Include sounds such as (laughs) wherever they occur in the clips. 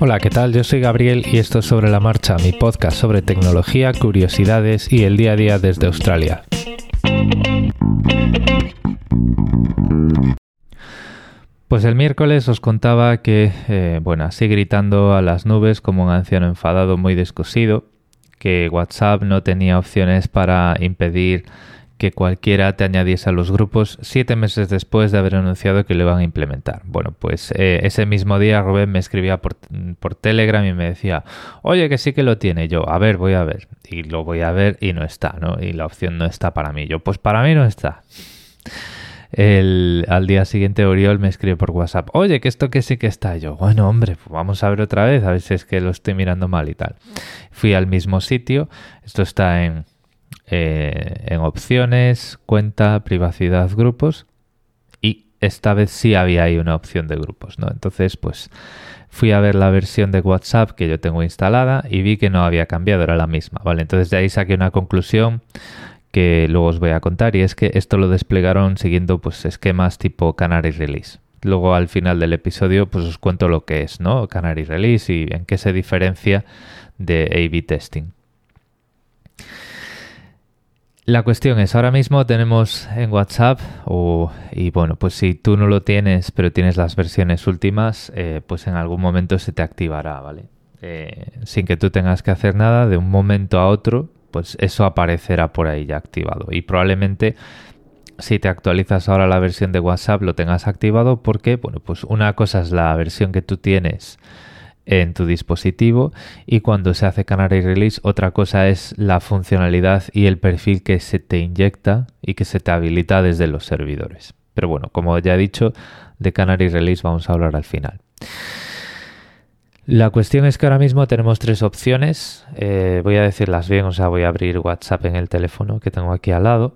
Hola, ¿qué tal? Yo soy Gabriel y esto es Sobre la Marcha, mi podcast sobre tecnología, curiosidades y el día a día desde Australia. Pues el miércoles os contaba que, eh, bueno, así gritando a las nubes como un anciano enfadado muy descosido, que WhatsApp no tenía opciones para impedir que cualquiera te añadiese a los grupos siete meses después de haber anunciado que lo iban a implementar. Bueno, pues eh, ese mismo día Rubén me escribía por, por, Telegram y me decía, oye, que sí que lo tiene. yo, a ver, voy a ver. Y lo voy a ver y no está, ¿no? Y la opción no está para mí. Yo, pues para mí no está. El, al día siguiente Oriol me escribe por WhatsApp, oye, que esto que sí que está. yo, bueno, hombre, pues vamos a ver otra vez, a ver si es que lo estoy mirando mal y tal. Fui al mismo sitio, esto está en eh, en opciones, cuenta, privacidad, grupos y esta vez sí había ahí una opción de grupos, ¿no? Entonces, pues fui a ver la versión de WhatsApp que yo tengo instalada y vi que no había cambiado, era la misma, ¿vale? Entonces de ahí saqué una conclusión que luego os voy a contar y es que esto lo desplegaron siguiendo pues esquemas tipo Canary Release. Luego al final del episodio pues os cuento lo que es, ¿no? Canary Release y en qué se diferencia de A-B testing. La cuestión es, ahora mismo tenemos en WhatsApp, y bueno, pues si tú no lo tienes, pero tienes las versiones últimas, eh, pues en algún momento se te activará, ¿vale? Eh, sin que tú tengas que hacer nada, de un momento a otro, pues eso aparecerá por ahí ya activado. Y probablemente si te actualizas ahora la versión de WhatsApp lo tengas activado porque, bueno, pues una cosa es la versión que tú tienes en tu dispositivo y cuando se hace Canary Release otra cosa es la funcionalidad y el perfil que se te inyecta y que se te habilita desde los servidores. Pero bueno, como ya he dicho, de Canary Release vamos a hablar al final. La cuestión es que ahora mismo tenemos tres opciones. Eh, voy a decirlas bien, o sea, voy a abrir WhatsApp en el teléfono que tengo aquí al lado.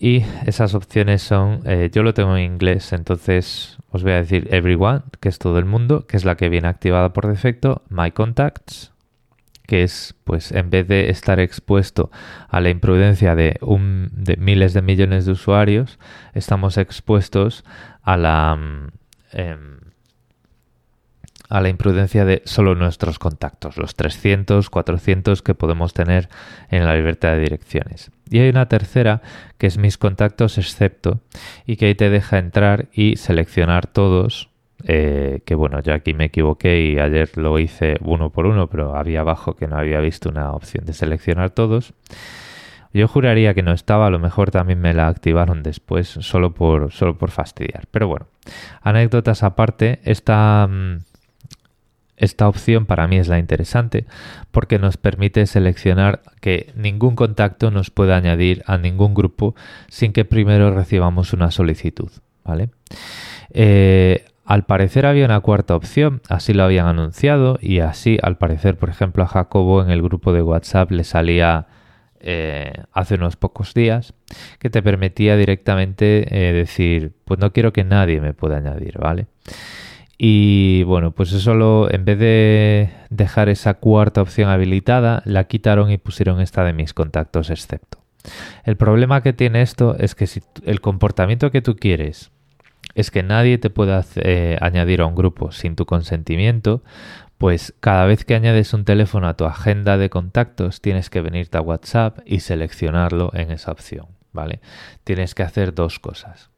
Y esas opciones son, eh, yo lo tengo en inglés, entonces os voy a decir Everyone, que es todo el mundo, que es la que viene activada por defecto, My Contacts, que es, pues, en vez de estar expuesto a la imprudencia de, un, miles de millones de usuarios, estamos expuestos a la... Mm, em, a la imprudencia de solo nuestros contactos, los 300, 400 que podemos tener en la libertad de direcciones. Y hay una tercera que es mis contactos excepto y que ahí te deja entrar y seleccionar todos. Eh, que bueno, yo aquí me equivoqué y ayer lo hice uno por uno, pero había abajo que no había visto una opción de seleccionar todos. Yo juraría que no estaba, a lo mejor también me la activaron después, solo por, solo por fastidiar. Pero bueno, anécdotas aparte, esta, mm, esta opción para mí es la interesante porque nos permite seleccionar que ningún contacto nos pueda añadir a ningún grupo sin que primero recibamos una solicitud. ¿vale? Eh, al parecer había una cuarta opción, así lo habían anunciado y así al parecer, por ejemplo, a Jacobo en el grupo de WhatsApp le salía eh, hace unos pocos días que te permitía directamente eh, decir, pues no quiero que nadie me pueda añadir, ¿vale? Y bueno, pues eso lo, en vez de dejar esa cuarta opción habilitada, la quitaron y pusieron esta de mis contactos excepto. El problema que tiene esto es que si el comportamiento que tú quieres es que nadie te pueda eh, añadir a un grupo sin tu consentimiento, pues cada vez que añades un teléfono a tu agenda de contactos tienes que venirte a WhatsApp y seleccionarlo en esa opción, ¿vale? Tienes que hacer dos cosas.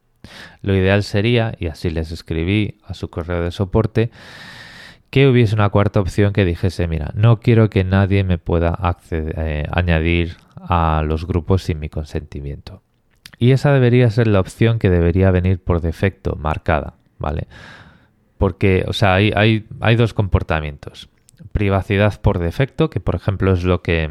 Lo ideal sería, y así les escribí a su correo de soporte, que hubiese una cuarta opción que dijese, mira, no quiero que nadie me pueda eh, añadir a los grupos sin mi consentimiento. Y esa debería ser la opción que debería venir por defecto, marcada, ¿vale? Porque, o sea, hay, hay, hay dos comportamientos. Privacidad por defecto, que por ejemplo es lo que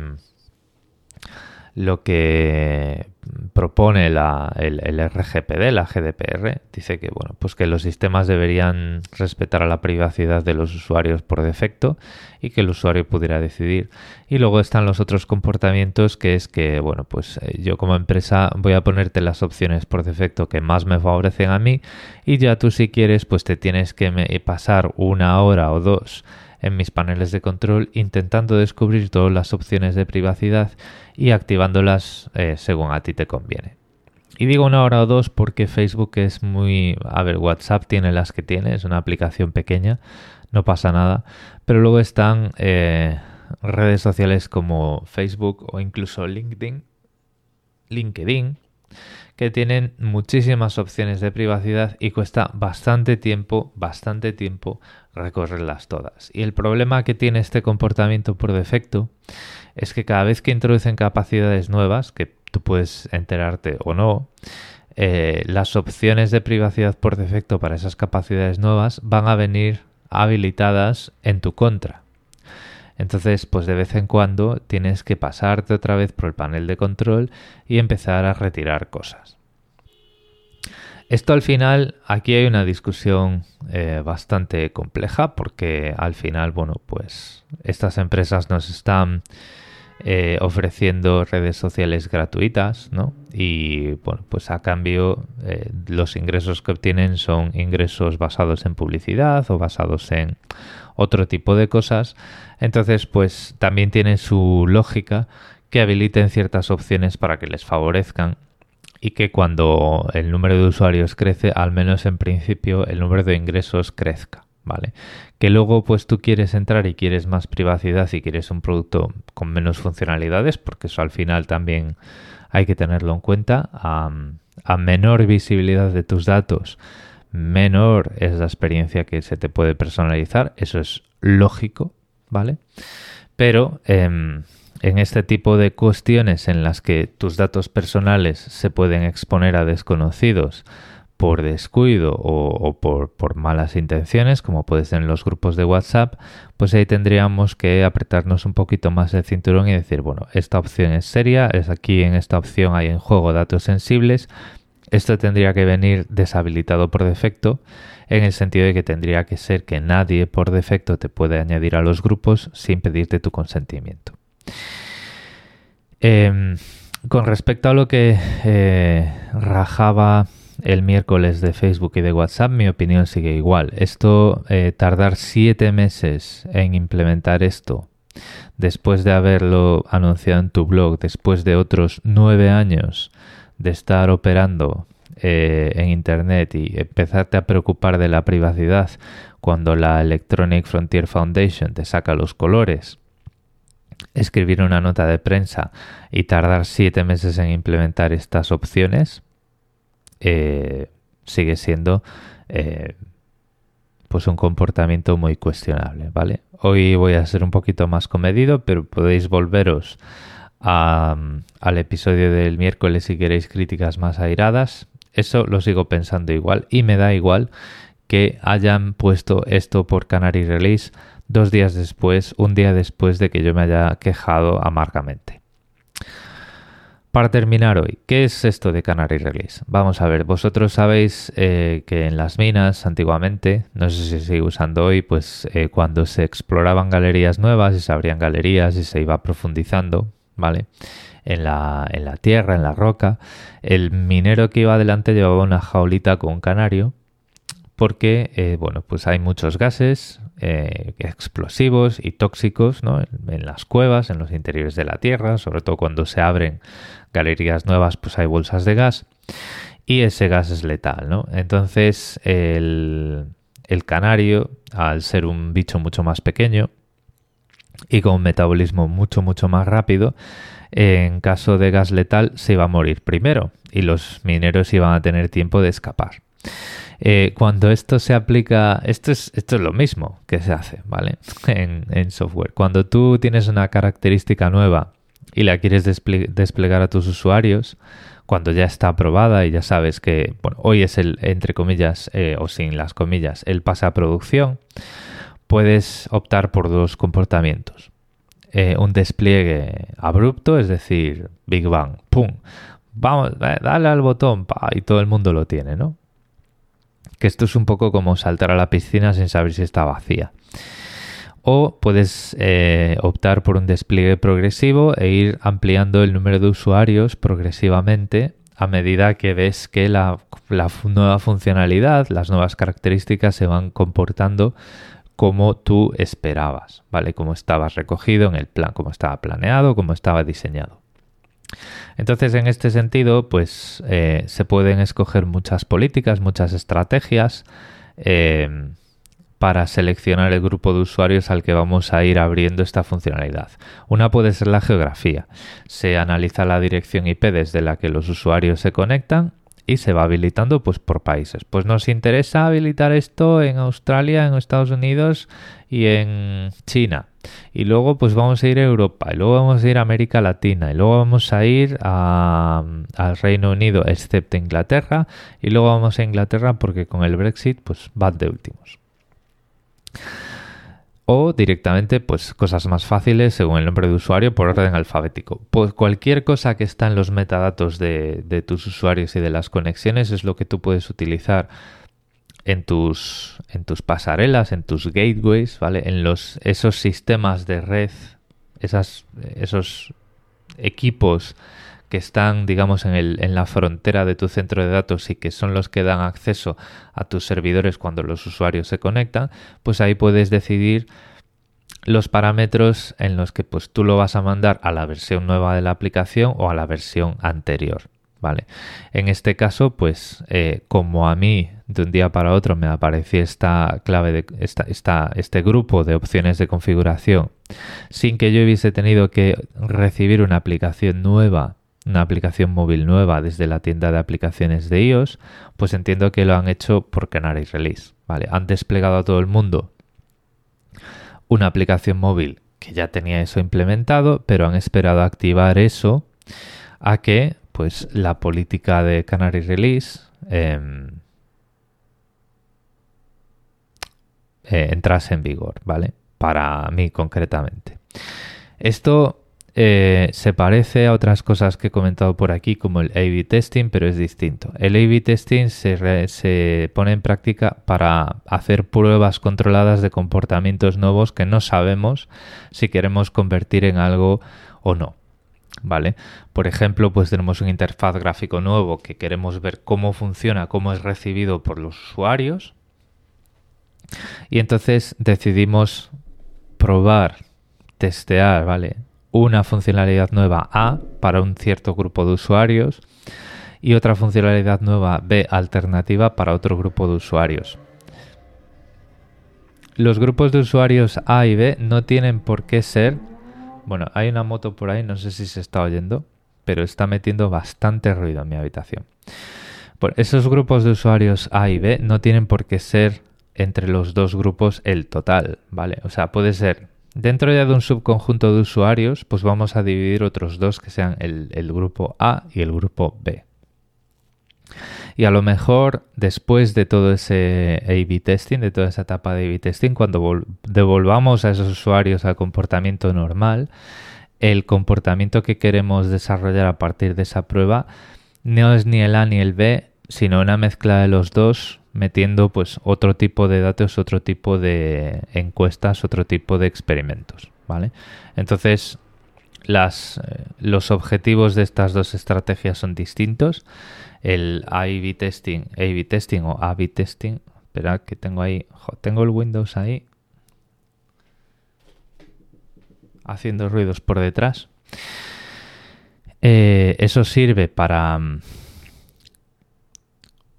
lo que propone la, el, RGPD, la GDPR, dice que bueno, pues que los sistemas deberían respetar a la privacidad de los usuarios por defecto y que el usuario pudiera decidir. Y luego están los otros comportamientos que es que bueno, pues eh, yo como empresa voy a ponerte las opciones por defecto que más me favorecen a mí y ya tú si quieres pues te tienes que pasar una hora o dos en mis paneles de control intentando descubrir todas las opciones de privacidad y activándolas eh, según a ti te conviene. Y digo una hora o dos porque Facebook es muy... A ver, WhatsApp tiene las que tiene, es una aplicación pequeña, no pasa nada. Pero luego están eh, redes sociales como Facebook o incluso LinkedIn, LinkedIn, que tienen muchísimas opciones de privacidad y cuesta bastante tiempo, bastante tiempo recorrerlas todas. Y el problema que tiene este comportamiento por defecto es que cada vez que introducen capacidades nuevas, que tú puedes enterarte o no, eh, las opciones de privacidad por defecto para esas capacidades nuevas van a venir habilitadas en tu contra. Entonces, pues de vez en cuando tienes que pasarte otra vez por el panel de control y empezar a retirar cosas. Esto al final, aquí hay una discusión eh, bastante compleja porque al final, bueno, pues estas empresas nos están eh, ofreciendo redes sociales gratuitas, ¿no? Y bueno, pues a cambio eh, los ingresos que obtienen son ingresos basados en publicidad o basados en otro tipo de cosas. Entonces, pues también tiene su lógica que habiliten ciertas opciones para que les favorezcan y que cuando el número de usuarios crece, al menos en principio, el número de ingresos crezca, ¿vale? Que luego pues tú quieres entrar y quieres más privacidad y quieres un producto con menos funcionalidades, porque eso al final también hay que tenerlo en cuenta, a, menor visibilidad de tus datos, menor es la experiencia que se te puede personalizar, eso es lógico, ¿vale? Pero em, en este tipo de cuestiones en las que tus datos personales se pueden exponer a desconocidos por descuido o, por, por, malas intenciones, como puede ser en los grupos de WhatsApp, pues ahí tendríamos que apretarnos un poquito más el cinturón y decir, bueno, esta opción es seria, es aquí en esta opción hay en juego datos sensibles, esto tendría que venir deshabilitado por defecto, en el sentido de que tendría que ser que nadie por defecto te puede añadir a los grupos sin pedirte tu consentimiento. Em, con respecto a lo que eh, rajaba el miércoles de Facebook y de WhatsApp, mi opinión sigue igual. Esto, eh, tardar siete meses en implementar esto, después de haberlo anunciado en tu blog, después de otros nueve años de estar operando eh, en Internet y empezarte a preocupar de la privacidad cuando la Electronic Frontier Foundation te saca los colores, escribir una nota de prensa y tardar siete meses en implementar estas opciones, eh, sigue siendo eh, pues un comportamiento muy cuestionable, ¿vale? Hoy voy a ser un poquito más comedido, pero podéis volveros al episodio del miércoles si queréis críticas más airadas. Eso lo sigo pensando igual y me da igual que hayan puesto esto por Canary Release dos días después, un día después de que yo me haya quejado amargamente. Para terminar hoy, ¿qué es esto de Canary Release? Vamos a ver, vosotros sabéis eh, que en las minas antiguamente, no sé si se sigue usando hoy, pues eh, cuando se exploraban galerías nuevas y se abrían galerías y se iba profundizando, ¿vale? En la, en la tierra, en la roca. El minero que iba adelante llevaba una jaulita con un canario porque, eh, bueno, pues hay muchos gases eh, explosivos y tóxicos en, las cuevas, en los interiores de la Tierra, sobre todo cuando se abren galerías nuevas, pues hay bolsas de gas y ese gas es letal. Entonces el, el canario, al ser un bicho mucho más pequeño, y con un metabolismo mucho, mucho más rápido, en caso de gas letal se iba a morir primero y los mineros iban a tener tiempo de escapar. Eh, cuando esto se aplica, esto es, esto es lo mismo que se hace, ¿vale? (laughs) En, software. Cuando tú tienes una característica nueva y la quieres desplegar a tus usuarios, cuando ya está aprobada y ya sabes que bueno, hoy es el, entre comillas, eh, o sin las comillas, el pase a producción, puedes optar por dos comportamientos. Eh, un despliegue abrupto, es decir, Big Bang, ¡pum! Vamos, dale al botón, pa, y todo el mundo lo tiene, ¿no? Que esto es un poco como saltar a la piscina sin saber si está vacía. O puedes eh, optar por un despliegue progresivo e ir ampliando el número de usuarios progresivamente a medida que ves que la, la nueva funcionalidad, las nuevas características se van comportando como tú esperabas, ¿vale? Como estabas recogido en el plan, como estaba planeado, como estaba diseñado. Entonces, en este sentido, pues eh, se pueden escoger muchas políticas, muchas estrategias eh, para seleccionar el grupo de usuarios al que vamos a ir abriendo esta funcionalidad. Una puede ser la geografía. Se analiza la dirección IP desde la que los usuarios se conectan y se va habilitando pues por países. Pues nos interesa habilitar esto en Australia, en Estados Unidos y en China. Y luego pues vamos a ir a Europa, y luego vamos a ir a América Latina, y luego vamos a ir al Reino Unido, excepto Inglaterra, y luego vamos a Inglaterra porque con el Brexit pues va de últimos o directamente pues cosas más fáciles según el nombre de usuario por orden alfabético. Pues cualquier cosa que está en los metadatos de, tus usuarios y de las conexiones es lo que tú puedes utilizar en tus, en tus pasarelas, en tus gateways, ¿vale? En los, esos sistemas de red, esas, esos equipos que están, digamos, en, el, en la frontera de tu centro de datos y que son los que dan acceso a tus servidores cuando los usuarios se conectan, pues ahí puedes decidir los parámetros en los que pues tú lo vas a mandar a la versión nueva de la aplicación o a la versión anterior. ¿Vale? En este caso, pues eh, como a mí de un día para otro me apareció esta clave de esta, esta, este grupo de opciones de configuración sin que yo hubiese tenido que recibir una aplicación nueva una aplicación móvil nueva desde la tienda de aplicaciones de iOS, pues entiendo que lo han hecho por Canary Release. ¿vale? Han desplegado a todo el mundo una aplicación móvil que ya tenía eso implementado, pero han esperado activar eso a que pues la política de Canary Release em, eh, entrase en vigor, ¿vale? Para mí concretamente. Esto eh, se parece a otras cosas que he comentado por aquí, como el A-B testing, pero es distinto. El A-B testing se, se, pone en práctica para hacer pruebas controladas de comportamientos nuevos que no sabemos si queremos convertir en algo o no. ¿Vale? Por ejemplo, pues tenemos un interfaz gráfico nuevo que queremos ver cómo funciona, cómo es recibido por los usuarios. Y entonces decidimos probar, testear, ¿vale? una funcionalidad nueva A para un cierto grupo de usuarios y otra funcionalidad nueva B alternativa para otro grupo de usuarios. Los grupos de usuarios A y B no tienen por qué ser... Bueno, hay una moto por ahí, no sé si se está oyendo, pero está metiendo bastante ruido en mi habitación. Por esos grupos de usuarios A y B no tienen por qué ser entre los dos grupos el total, ¿vale? O sea, puede ser Dentro ya de un subconjunto de usuarios, pues vamos a dividir otros dos que sean el, grupo A y el grupo B. Y a lo mejor después de todo ese A-B testing, de toda esa etapa de A-B testing, cuando devolvamos a esos usuarios al comportamiento normal, el comportamiento que queremos desarrollar a partir de esa prueba no es ni el A ni el B, sino una mezcla de los dos metiendo pues otro tipo de datos, otro tipo de encuestas, otro tipo de experimentos, ¿vale? Entonces, las, eh, los objetivos de estas dos estrategias son distintos. El A-B testing, A-B testing o A-B testing, espera que tengo ahí, tengo el Windows ahí haciendo ruidos por detrás. Eh, eso sirve para mm,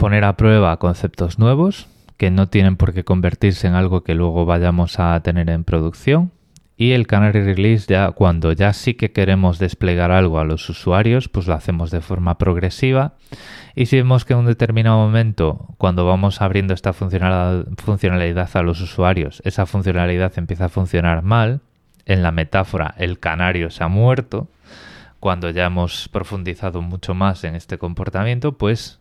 poner a prueba conceptos nuevos que no tienen por qué convertirse en algo que luego vayamos a tener en producción. Y el Canary Release ya cuando ya sí que queremos desplegar algo a los usuarios, pues lo hacemos de forma progresiva. Y si vemos que en un determinado momento, cuando vamos abriendo esta funcionalidad a los usuarios, esa funcionalidad empieza a funcionar mal, en la metáfora el canario se ha muerto, cuando ya hemos profundizado mucho más en este comportamiento, pues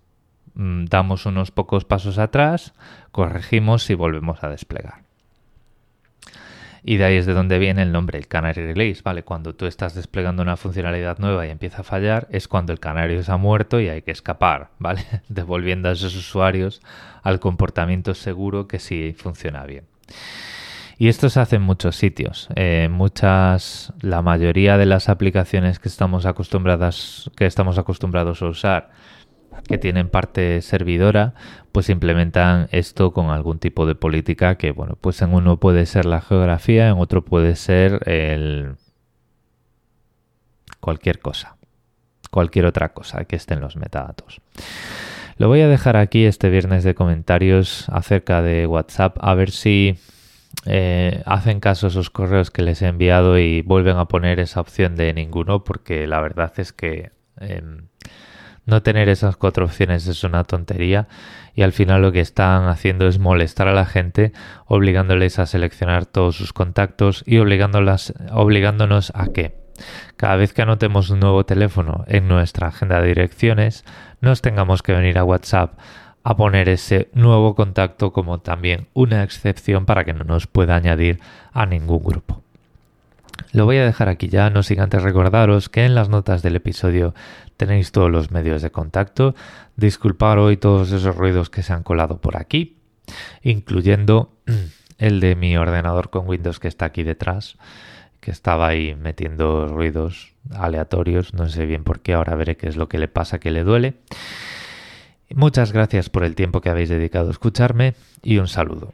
damos unos pocos pasos atrás, corregimos y volvemos a desplegar. Y de ahí es de donde viene el nombre, el Canary Release, ¿vale? Cuando tú estás desplegando una funcionalidad nueva y empieza a fallar, es cuando el canario se ha muerto y hay que escapar, ¿vale? (laughs) Devolviendo a esos usuarios al comportamiento seguro que sí funciona bien. Y esto se hace en muchos sitios. Eh, muchas, la mayoría de las aplicaciones que estamos acostumbradas, que estamos acostumbrados a usar, que tienen parte servidora, pues implementan esto con algún tipo de política que, bueno, pues en uno puede ser la geografía, en otro puede ser el cualquier cosa. cualquier otra cosa que esté en los metadatos. Lo voy a dejar aquí este viernes de comentarios acerca de WhatsApp a ver si eh, hacen caso a esos correos que les he enviado y vuelven a poner esa opción de ninguno porque la verdad es que em, no tener esas cuatro opciones es una tontería y al final lo que están haciendo es molestar a la gente obligándoles a seleccionar todos sus contactos y obligándonos a que cada vez que anotemos un nuevo teléfono en nuestra agenda de direcciones nos tengamos que venir a WhatsApp a poner ese nuevo contacto como también una excepción para que no nos pueda añadir a ningún grupo. Lo voy a dejar aquí ya, no sin antes recordaros que en las notas del episodio tenéis todos los medios de contacto. Disculpar hoy todos esos ruidos que se han colado por aquí, incluyendo (clears throat) el de mi ordenador con Windows que está aquí detrás, que estaba ahí metiendo ruidos aleatorios, no sé bien por qué, ahora veré qué es lo que le pasa que le duele. Muchas gracias por el tiempo que habéis dedicado a escucharme y un saludo.